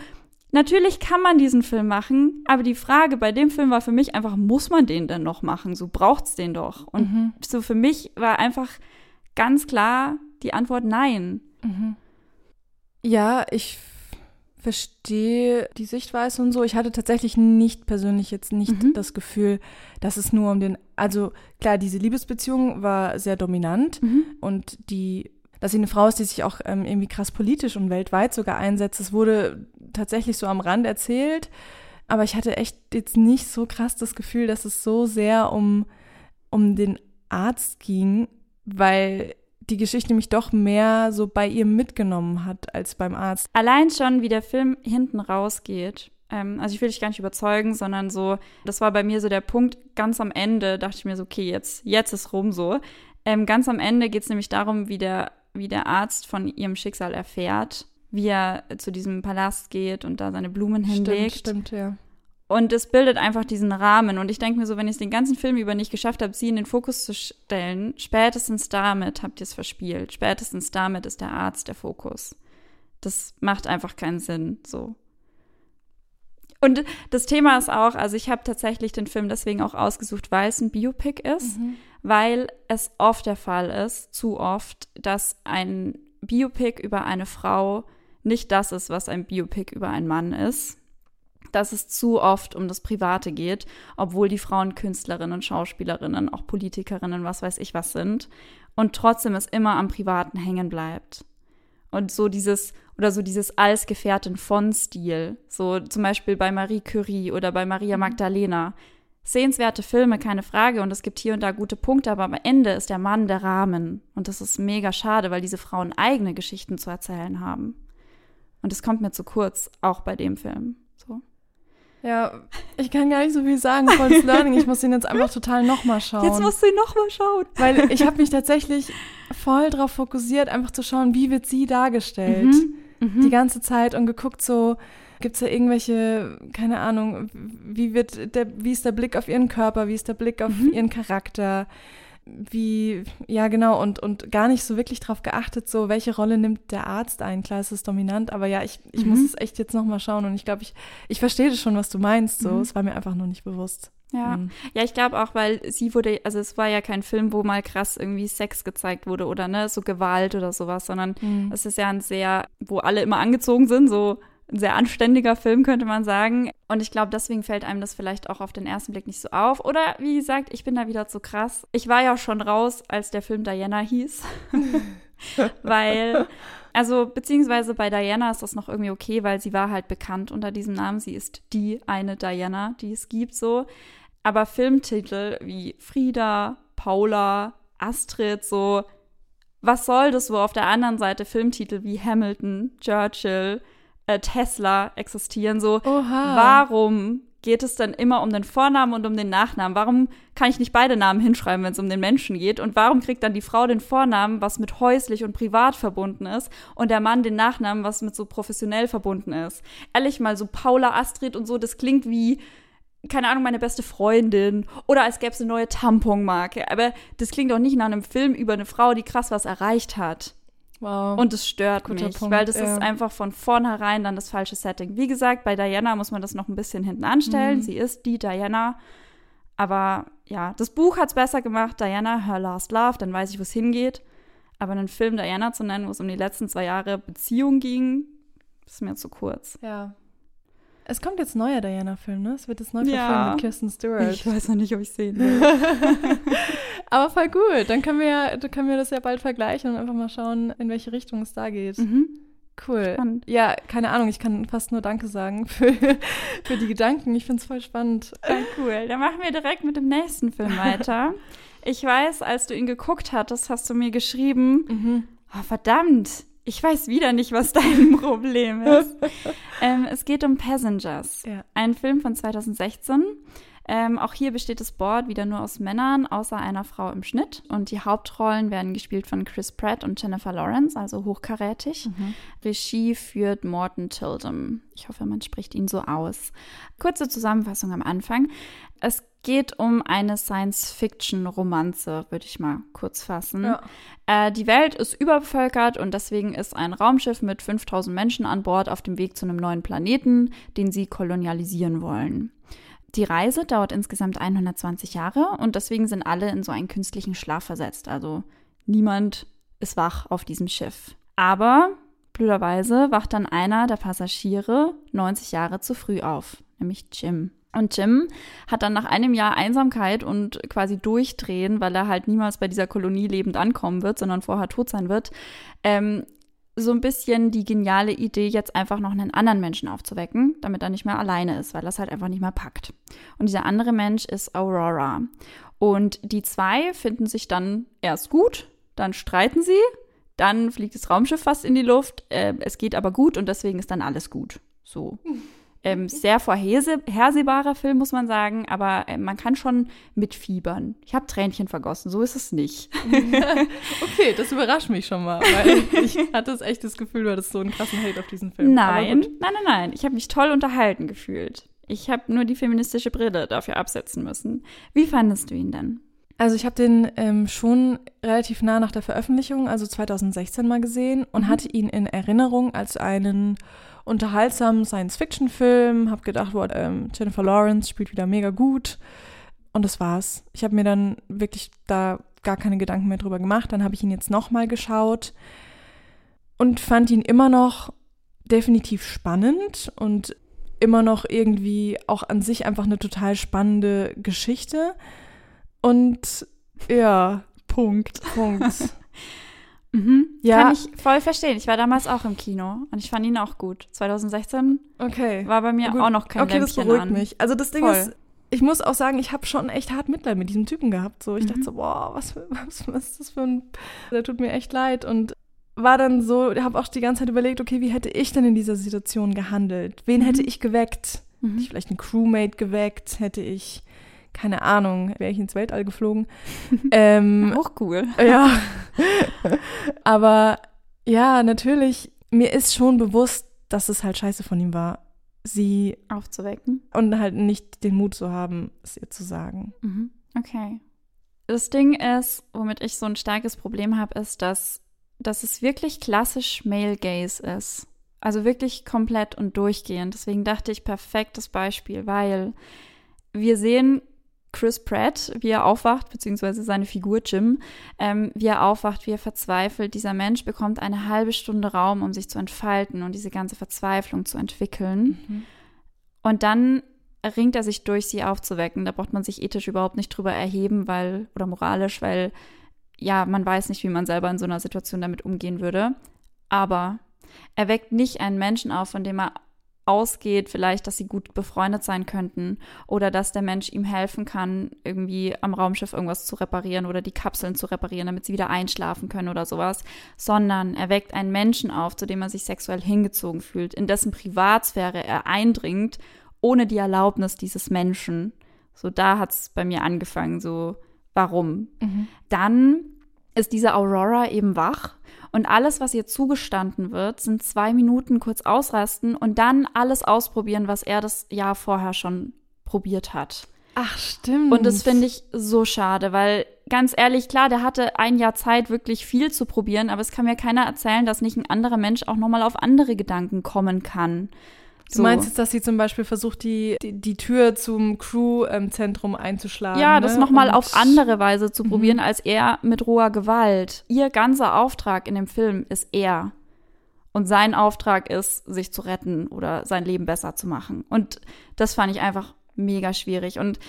Natürlich kann man diesen Film machen, aber die Frage bei dem Film war für mich einfach, muss man den denn noch machen? So braucht's den doch. Und mhm. so für mich war einfach ganz klar die Antwort nein. Mhm. Ja, ich verstehe die Sichtweise und so. Ich hatte tatsächlich nicht persönlich jetzt nicht mhm. das Gefühl, dass es nur um den, also klar, diese Liebesbeziehung war sehr dominant mhm. und die, dass sie eine Frau ist, die sich auch ähm, irgendwie krass politisch und weltweit sogar einsetzt, das wurde tatsächlich so am Rand erzählt. Aber ich hatte echt jetzt nicht so krass das Gefühl, dass es so sehr um, um den Arzt ging, weil die Geschichte mich doch mehr so bei ihr mitgenommen hat als beim Arzt. Allein schon, wie der Film hinten rausgeht. Ähm, also ich will dich gar nicht überzeugen, sondern so, das war bei mir so der Punkt, ganz am Ende dachte ich mir so, okay, jetzt, jetzt ist rum so. Ähm, ganz am Ende geht es nämlich darum, wie der, wie der Arzt von ihrem Schicksal erfährt, wie er zu diesem Palast geht und da seine Blumen hinlegt. Stimmt, stimmt, ja. Und es bildet einfach diesen Rahmen. Und ich denke mir so, wenn ich es den ganzen Film über nicht geschafft habe, sie in den Fokus zu stellen, spätestens damit habt ihr es verspielt. Spätestens damit ist der Arzt der Fokus. Das macht einfach keinen Sinn, so. Und das Thema ist auch, also ich habe tatsächlich den Film deswegen auch ausgesucht, weil es ein Biopic ist, mhm. weil es oft der Fall ist, zu oft, dass ein Biopic über eine Frau nicht das ist, was ein Biopic über einen Mann ist dass es zu oft um das Private geht, obwohl die Frauen Künstlerinnen, Schauspielerinnen, auch Politikerinnen, was weiß ich was sind. Und trotzdem es immer am Privaten hängen bleibt. Und so dieses, oder so dieses als Gefährtin von Stil. So zum Beispiel bei Marie Curie oder bei Maria mhm. Magdalena. Sehenswerte Filme, keine Frage. Und es gibt hier und da gute Punkte, aber am Ende ist der Mann der Rahmen. Und das ist mega schade, weil diese Frauen eigene Geschichten zu erzählen haben. Und es kommt mir zu kurz, auch bei dem Film. So. Ja, ich kann gar nicht so viel sagen. Volles Learning. Ich muss ihn jetzt einfach total nochmal schauen. Jetzt musst du ihn nochmal schauen. Weil ich habe mich tatsächlich voll darauf fokussiert, einfach zu schauen, wie wird sie dargestellt. Mhm, mhm. Die ganze Zeit und geguckt so, gibt es da irgendwelche, keine Ahnung, wie wird der, wie ist der Blick auf ihren Körper, wie ist der Blick auf mhm. ihren Charakter? Wie, ja genau, und, und gar nicht so wirklich drauf geachtet, so welche Rolle nimmt der Arzt ein. Klar, es ist dominant, aber ja, ich, ich mhm. muss es echt jetzt nochmal schauen und ich glaube, ich, ich verstehe das schon, was du meinst, so, mhm. es war mir einfach noch nicht bewusst. Ja, mhm. ja, ich glaube auch, weil sie wurde, also es war ja kein Film, wo mal krass irgendwie Sex gezeigt wurde oder ne, so Gewalt oder sowas, sondern mhm. es ist ja ein sehr, wo alle immer angezogen sind, so ein sehr anständiger Film, könnte man sagen. Und ich glaube, deswegen fällt einem das vielleicht auch auf den ersten Blick nicht so auf. Oder wie gesagt, ich bin da wieder zu krass. Ich war ja schon raus, als der Film Diana hieß. weil, also, beziehungsweise bei Diana ist das noch irgendwie okay, weil sie war halt bekannt unter diesem Namen. Sie ist die eine Diana, die es gibt, so. Aber Filmtitel wie Frieda, Paula, Astrid, so, was soll das wo auf der anderen Seite Filmtitel wie Hamilton, Churchill, äh, Tesla existieren. So, Oha. warum geht es dann immer um den Vornamen und um den Nachnamen? Warum kann ich nicht beide Namen hinschreiben, wenn es um den Menschen geht? Und warum kriegt dann die Frau den Vornamen, was mit häuslich und privat verbunden ist, und der Mann den Nachnamen, was mit so professionell verbunden ist? Ehrlich mal, so Paula Astrid und so, das klingt wie keine Ahnung, meine beste Freundin oder als gäbe es eine neue Tamponmarke. Aber das klingt doch nicht nach einem Film über eine Frau, die krass was erreicht hat. Wow. Und es stört Guter mich, Punkt, weil das ja. ist einfach von vornherein dann das falsche Setting. Wie gesagt, bei Diana muss man das noch ein bisschen hinten anstellen. Mhm. Sie ist die Diana. Aber ja, das Buch hat es besser gemacht. Diana, Her Last Love, dann weiß ich, wo es hingeht. Aber einen Film Diana zu nennen, wo es um die letzten zwei Jahre Beziehung ging, ist mir zu kurz. Ja. Es kommt jetzt neuer Diana-Film, ne? Es wird jetzt neu ja. mit Kirsten Stewart. Ich weiß noch nicht, ob ich sehen will. Aber voll gut. Dann können wir, ja, können wir das ja bald vergleichen und einfach mal schauen, in welche Richtung es da geht. Mhm. Cool. Spannend. Ja, keine Ahnung, ich kann fast nur Danke sagen für, für die Gedanken. Ich finde es voll spannend. Ja, cool. Dann machen wir direkt mit dem nächsten Film weiter. Ich weiß, als du ihn geguckt hattest, hast du mir geschrieben, mhm. oh, verdammt, ich weiß wieder nicht, was dein Problem ist. ähm, es geht um Passengers, ja. ein Film von 2016. Ähm, auch hier besteht das Board wieder nur aus Männern, außer einer Frau im Schnitt. Und die Hauptrollen werden gespielt von Chris Pratt und Jennifer Lawrence, also hochkarätig. Mhm. Regie führt Morton Tildum. Ich hoffe, man spricht ihn so aus. Kurze Zusammenfassung am Anfang. Es geht um eine Science-Fiction-Romanze, würde ich mal kurz fassen. Ja. Äh, die Welt ist überbevölkert und deswegen ist ein Raumschiff mit 5000 Menschen an Bord auf dem Weg zu einem neuen Planeten, den sie kolonialisieren wollen. Die Reise dauert insgesamt 120 Jahre und deswegen sind alle in so einen künstlichen Schlaf versetzt. Also niemand ist wach auf diesem Schiff. Aber blöderweise wacht dann einer der Passagiere 90 Jahre zu früh auf, nämlich Jim. Und Jim hat dann nach einem Jahr Einsamkeit und quasi Durchdrehen, weil er halt niemals bei dieser Kolonie lebend ankommen wird, sondern vorher tot sein wird, ähm, so ein bisschen die geniale Idee, jetzt einfach noch einen anderen Menschen aufzuwecken, damit er nicht mehr alleine ist, weil es halt einfach nicht mehr packt. Und dieser andere Mensch ist Aurora. Und die zwei finden sich dann erst gut, dann streiten sie, dann fliegt das Raumschiff fast in die Luft, äh, es geht aber gut und deswegen ist dann alles gut. So. Ähm, sehr vorhersehbarer Film, muss man sagen, aber äh, man kann schon mitfiebern. Ich habe Tränchen vergossen, so ist es nicht. okay, das überrascht mich schon mal, weil ich hatte das echt das Gefühl, du hattest so einen krassen Hate auf diesen Film. Nein, nein, nein, nein. Ich habe mich toll unterhalten gefühlt. Ich habe nur die feministische Brille dafür absetzen müssen. Wie fandest du ihn denn? Also ich habe den ähm, schon relativ nah nach der Veröffentlichung, also 2016 mal gesehen und mhm. hatte ihn in Erinnerung als einen unterhaltsamen Science-Fiction-Film. Habe gedacht, wow, ähm, Jennifer Lawrence spielt wieder mega gut. Und das war's. Ich habe mir dann wirklich da gar keine Gedanken mehr drüber gemacht. Dann habe ich ihn jetzt nochmal geschaut und fand ihn immer noch definitiv spannend und immer noch irgendwie auch an sich einfach eine total spannende Geschichte. Und ja, Punkt. Punkt. Mhm. Ja. Kann ich voll verstehen. Ich war damals auch im Kino und ich fand ihn auch gut. 2016 okay. war bei mir gut. auch noch kein Okay, Lämpchen das beruhigt an. mich. Also das Ding voll. ist, ich muss auch sagen, ich habe schon echt hart Mitleid mit diesem Typen gehabt. So, ich mhm. dachte so, boah, was, was, was ist das für ein, der tut mir echt leid und war dann so, habe auch die ganze Zeit überlegt, okay, wie hätte ich denn in dieser Situation gehandelt? Wen mhm. hätte ich geweckt? Mhm. Hätte ich vielleicht einen Crewmate geweckt? Hätte ich keine Ahnung, wäre ich ins Weltall geflogen. ähm, Auch cool. Ja. Aber ja, natürlich, mir ist schon bewusst, dass es halt scheiße von ihm war, sie aufzuwecken. Und halt nicht den Mut zu haben, es ihr zu sagen. Mhm. Okay. Das Ding ist, womit ich so ein starkes Problem habe, ist, dass, dass es wirklich klassisch Male Gaze ist. Also wirklich komplett und durchgehend. Deswegen dachte ich, perfektes Beispiel, weil wir sehen Chris Pratt, wie er aufwacht, beziehungsweise seine Figur Jim, ähm, wie er aufwacht, wie er verzweifelt. Dieser Mensch bekommt eine halbe Stunde Raum, um sich zu entfalten und diese ganze Verzweiflung zu entwickeln. Mhm. Und dann ringt er sich durch, sie aufzuwecken. Da braucht man sich ethisch überhaupt nicht drüber erheben, weil, oder moralisch, weil, ja, man weiß nicht, wie man selber in so einer Situation damit umgehen würde. Aber er weckt nicht einen Menschen auf, von dem er ausgeht, vielleicht, dass sie gut befreundet sein könnten oder dass der Mensch ihm helfen kann, irgendwie am Raumschiff irgendwas zu reparieren oder die Kapseln zu reparieren, damit sie wieder einschlafen können oder sowas, sondern er weckt einen Menschen auf, zu dem er sich sexuell hingezogen fühlt, in dessen Privatsphäre er eindringt, ohne die Erlaubnis dieses Menschen. So, da hat es bei mir angefangen, so, warum? Mhm. Dann ist diese Aurora eben wach und alles, was ihr zugestanden wird, sind zwei Minuten kurz ausrasten und dann alles ausprobieren, was er das Jahr vorher schon probiert hat. Ach, stimmt. Und das finde ich so schade, weil ganz ehrlich, klar, der hatte ein Jahr Zeit, wirklich viel zu probieren, aber es kann mir keiner erzählen, dass nicht ein anderer Mensch auch nochmal auf andere Gedanken kommen kann. So. Du meinst jetzt, dass sie zum Beispiel versucht, die, die, die Tür zum Crew-Zentrum einzuschlagen? Ja, das ne? nochmal auf andere Weise zu probieren, mhm. als er mit roher Gewalt. Ihr ganzer Auftrag in dem Film ist er. Und sein Auftrag ist, sich zu retten oder sein Leben besser zu machen. Und das fand ich einfach mega schwierig. Und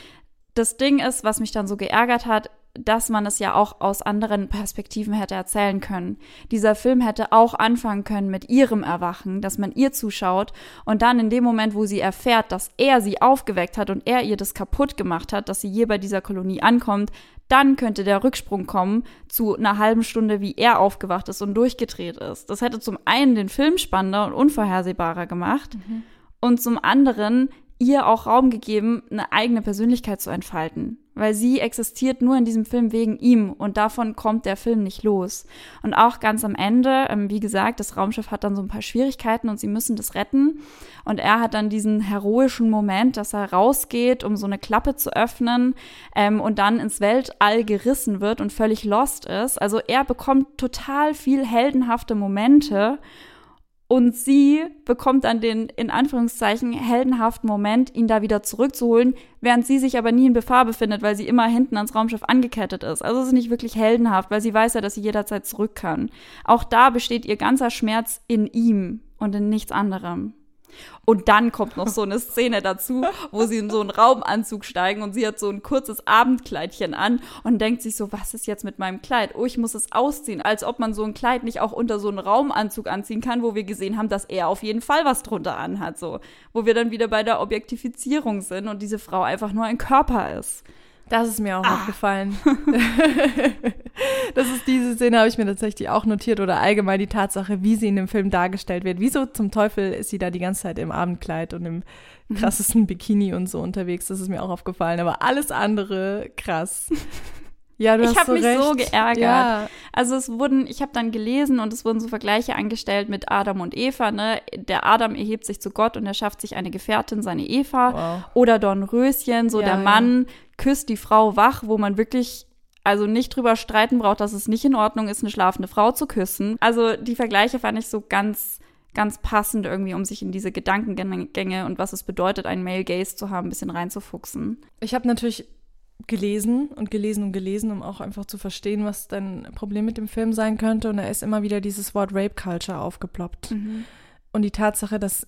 das Ding ist, was mich dann so geärgert hat, dass man es ja auch aus anderen Perspektiven hätte erzählen können. Dieser Film hätte auch anfangen können mit ihrem Erwachen, dass man ihr zuschaut und dann in dem Moment, wo sie erfährt, dass er sie aufgeweckt hat und er ihr das kaputt gemacht hat, dass sie je bei dieser Kolonie ankommt, dann könnte der Rücksprung kommen zu einer halben Stunde, wie er aufgewacht ist und durchgedreht ist. Das hätte zum einen den Film spannender und unvorhersehbarer gemacht mhm. und zum anderen ihr auch Raum gegeben, eine eigene Persönlichkeit zu entfalten. Weil sie existiert nur in diesem Film wegen ihm und davon kommt der Film nicht los. Und auch ganz am Ende, ähm, wie gesagt, das Raumschiff hat dann so ein paar Schwierigkeiten und sie müssen das retten. Und er hat dann diesen heroischen Moment, dass er rausgeht, um so eine Klappe zu öffnen ähm, und dann ins Weltall gerissen wird und völlig lost ist. Also er bekommt total viel heldenhafte Momente und sie bekommt dann den, in Anführungszeichen, heldenhaften Moment, ihn da wieder zurückzuholen, während sie sich aber nie in Gefahr befindet, weil sie immer hinten ans Raumschiff angekettet ist. Also es ist nicht wirklich heldenhaft, weil sie weiß ja, dass sie jederzeit zurück kann. Auch da besteht ihr ganzer Schmerz in ihm und in nichts anderem. Und dann kommt noch so eine Szene dazu, wo sie in so einen Raumanzug steigen und sie hat so ein kurzes Abendkleidchen an und denkt sich so, was ist jetzt mit meinem Kleid? Oh, ich muss es ausziehen, als ob man so ein Kleid nicht auch unter so einen Raumanzug anziehen kann, wo wir gesehen haben, dass er auf jeden Fall was drunter anhat, so. Wo wir dann wieder bei der Objektifizierung sind und diese Frau einfach nur ein Körper ist. Das ist mir auch ah. aufgefallen. das ist diese Szene, habe ich mir tatsächlich auch notiert oder allgemein die Tatsache, wie sie in dem Film dargestellt wird. Wieso zum Teufel ist sie da die ganze Zeit im Abendkleid und im mhm. krassesten Bikini und so unterwegs? Das ist mir auch aufgefallen. Aber alles andere krass. Ja, du ich hast so mich recht. so geärgert. Ja. Also es wurden, ich habe dann gelesen und es wurden so Vergleiche angestellt mit Adam und Eva. Ne? Der Adam erhebt sich zu Gott und er schafft sich eine Gefährtin, seine Eva. Wow. Oder Dornröschen, so ja, der Mann ja. küsst die Frau wach, wo man wirklich also nicht drüber streiten braucht, dass es nicht in Ordnung ist, eine schlafende Frau zu küssen. Also die Vergleiche fand ich so ganz ganz passend irgendwie, um sich in diese Gedankengänge und was es bedeutet, einen Male Gaze zu haben, ein bisschen reinzufuchsen. Ich habe natürlich gelesen und gelesen und gelesen, um auch einfach zu verstehen, was dein Problem mit dem Film sein könnte. Und da ist immer wieder dieses Wort Rape Culture aufgeploppt. Mhm. Und die Tatsache, dass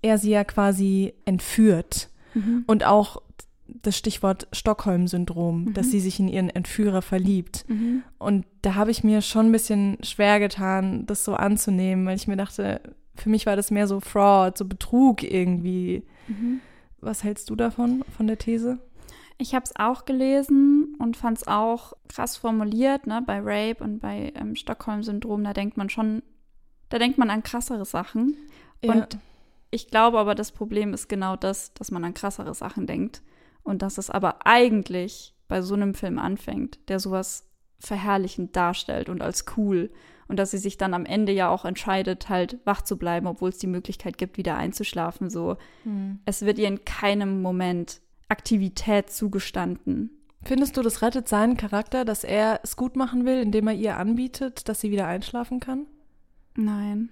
er sie ja quasi entführt. Mhm. Und auch das Stichwort Stockholm-Syndrom, mhm. dass sie sich in ihren Entführer verliebt. Mhm. Und da habe ich mir schon ein bisschen schwer getan, das so anzunehmen, weil ich mir dachte, für mich war das mehr so Fraud, so Betrug irgendwie. Mhm. Was hältst du davon, von der These? Ich habe es auch gelesen und fand es auch krass formuliert, ne? Bei Rape und bei ähm, Stockholm-Syndrom, da denkt man schon, da denkt man an krassere Sachen. Ja. Und ich glaube aber, das Problem ist genau das, dass man an krassere Sachen denkt. Und dass es aber eigentlich bei so einem Film anfängt, der sowas verherrlichend darstellt und als cool. Und dass sie sich dann am Ende ja auch entscheidet, halt wach zu bleiben, obwohl es die Möglichkeit gibt, wieder einzuschlafen. So, hm. es wird ihr in keinem Moment Aktivität zugestanden. Findest du, das rettet seinen Charakter, dass er es gut machen will, indem er ihr anbietet, dass sie wieder einschlafen kann? Nein.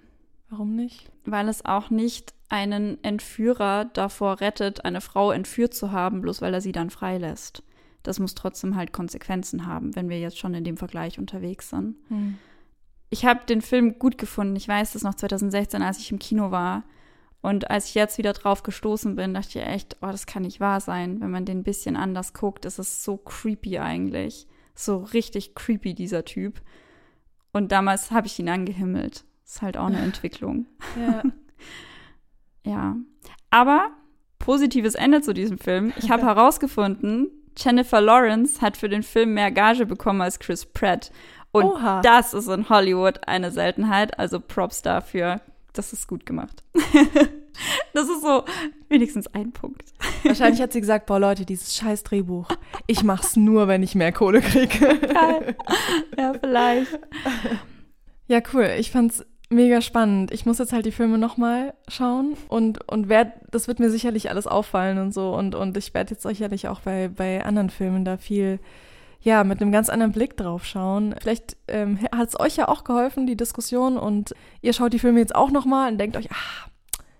Warum nicht? Weil es auch nicht einen Entführer davor rettet, eine Frau entführt zu haben, bloß weil er sie dann freilässt. Das muss trotzdem halt Konsequenzen haben, wenn wir jetzt schon in dem Vergleich unterwegs sind. Hm. Ich habe den Film gut gefunden. Ich weiß das noch 2016, als ich im Kino war. Und als ich jetzt wieder drauf gestoßen bin, dachte ich echt, oh, das kann nicht wahr sein. Wenn man den ein bisschen anders guckt, ist es so creepy eigentlich. So richtig creepy, dieser Typ. Und damals habe ich ihn angehimmelt. Ist halt auch eine Entwicklung. Ja. ja. Aber positives Ende zu diesem Film. Ich habe herausgefunden, Jennifer Lawrence hat für den Film mehr Gage bekommen als Chris Pratt. Und Oha. das ist in Hollywood eine Seltenheit. Also Props dafür das ist gut gemacht. das ist so wenigstens ein Punkt. Wahrscheinlich hat sie gesagt, boah Leute, dieses scheiß Drehbuch, ich mach's nur, wenn ich mehr Kohle kriege. Ja, vielleicht. Ja, cool. Ich fand's mega spannend. Ich muss jetzt halt die Filme nochmal schauen und, und werd, das wird mir sicherlich alles auffallen und so. Und, und ich werde jetzt sicherlich auch bei, bei anderen Filmen da viel ja, mit einem ganz anderen Blick drauf schauen. Vielleicht ähm, hat es euch ja auch geholfen, die Diskussion, und ihr schaut die Filme jetzt auch nochmal und denkt euch, ah,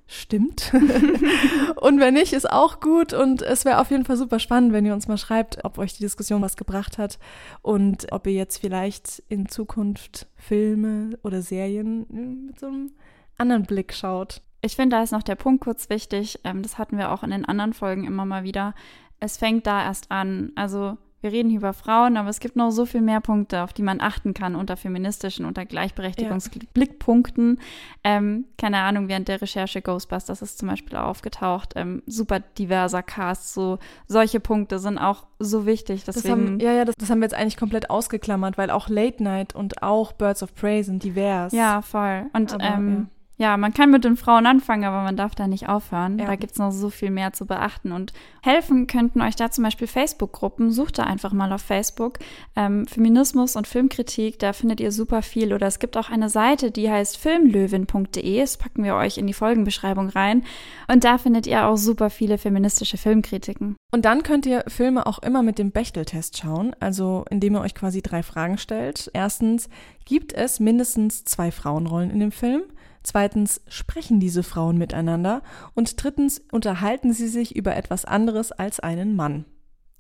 stimmt. und wenn nicht, ist auch gut. Und es wäre auf jeden Fall super spannend, wenn ihr uns mal schreibt, ob euch die Diskussion was gebracht hat und ob ihr jetzt vielleicht in Zukunft Filme oder Serien mit so einem anderen Blick schaut. Ich finde, da ist noch der Punkt kurz wichtig. Ähm, das hatten wir auch in den anderen Folgen immer mal wieder. Es fängt da erst an. Also wir reden hier über Frauen, aber es gibt noch so viel mehr Punkte, auf die man achten kann unter feministischen, unter Gleichberechtigungsblickpunkten. Ja. Ähm, keine Ahnung, während der Recherche Ghostbusters ist zum Beispiel aufgetaucht. Ähm, super diverser Cast, so solche Punkte sind auch so wichtig. Deswegen, das haben, ja, ja, das, das haben wir jetzt eigentlich komplett ausgeklammert, weil auch Late Night und auch Birds of Prey sind divers. Ja, voll. Und aber, ähm, ja ja, man kann mit den Frauen anfangen, aber man darf da nicht aufhören. Ja. Da gibt es noch so viel mehr zu beachten. Und helfen könnten euch da zum Beispiel Facebook-Gruppen. Sucht da einfach mal auf Facebook. Ähm, Feminismus und Filmkritik, da findet ihr super viel. Oder es gibt auch eine Seite, die heißt filmlöwin.de. Das packen wir euch in die Folgenbeschreibung rein. Und da findet ihr auch super viele feministische Filmkritiken. Und dann könnt ihr Filme auch immer mit dem Bechteltest schauen, also indem ihr euch quasi drei Fragen stellt. Erstens, gibt es mindestens zwei Frauenrollen in dem Film? Zweitens, sprechen diese Frauen miteinander? Und drittens, unterhalten sie sich über etwas anderes als einen Mann?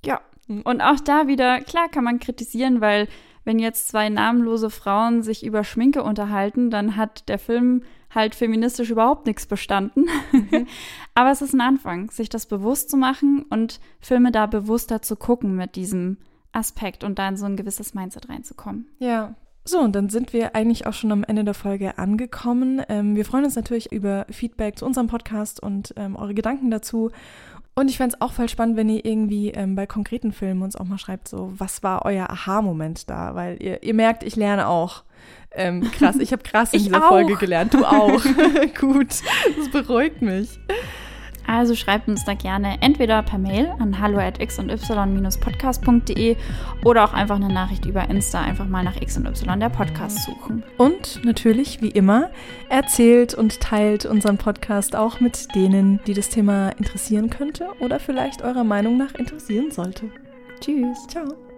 Ja. Und auch da wieder, klar kann man kritisieren, weil wenn jetzt zwei namenlose Frauen sich über Schminke unterhalten, dann hat der Film halt feministisch überhaupt nichts bestanden. Mhm. Aber es ist ein Anfang, sich das bewusst zu machen und Filme da bewusster zu gucken mit diesem Aspekt und da in so ein gewisses Mindset reinzukommen. Ja, so, und dann sind wir eigentlich auch schon am Ende der Folge angekommen. Ähm, wir freuen uns natürlich über Feedback zu unserem Podcast und ähm, eure Gedanken dazu. Und ich fände es auch voll spannend, wenn ihr irgendwie ähm, bei konkreten Filmen uns auch mal schreibt, so, was war euer Aha-Moment da? Weil ihr, ihr merkt, ich lerne auch. Ähm, krass, ich habe krass in dieser. Folge gelernt. Du auch. Gut, das beruhigt mich. Also schreibt uns da gerne entweder per Mail an hallo@x&y-podcast.de oder auch einfach eine Nachricht über Insta, einfach mal nach X und Y der Podcast suchen. Und natürlich, wie immer, erzählt und teilt unseren Podcast auch mit denen, die das Thema interessieren könnte oder vielleicht eurer Meinung nach interessieren sollte. Tschüss. Ciao.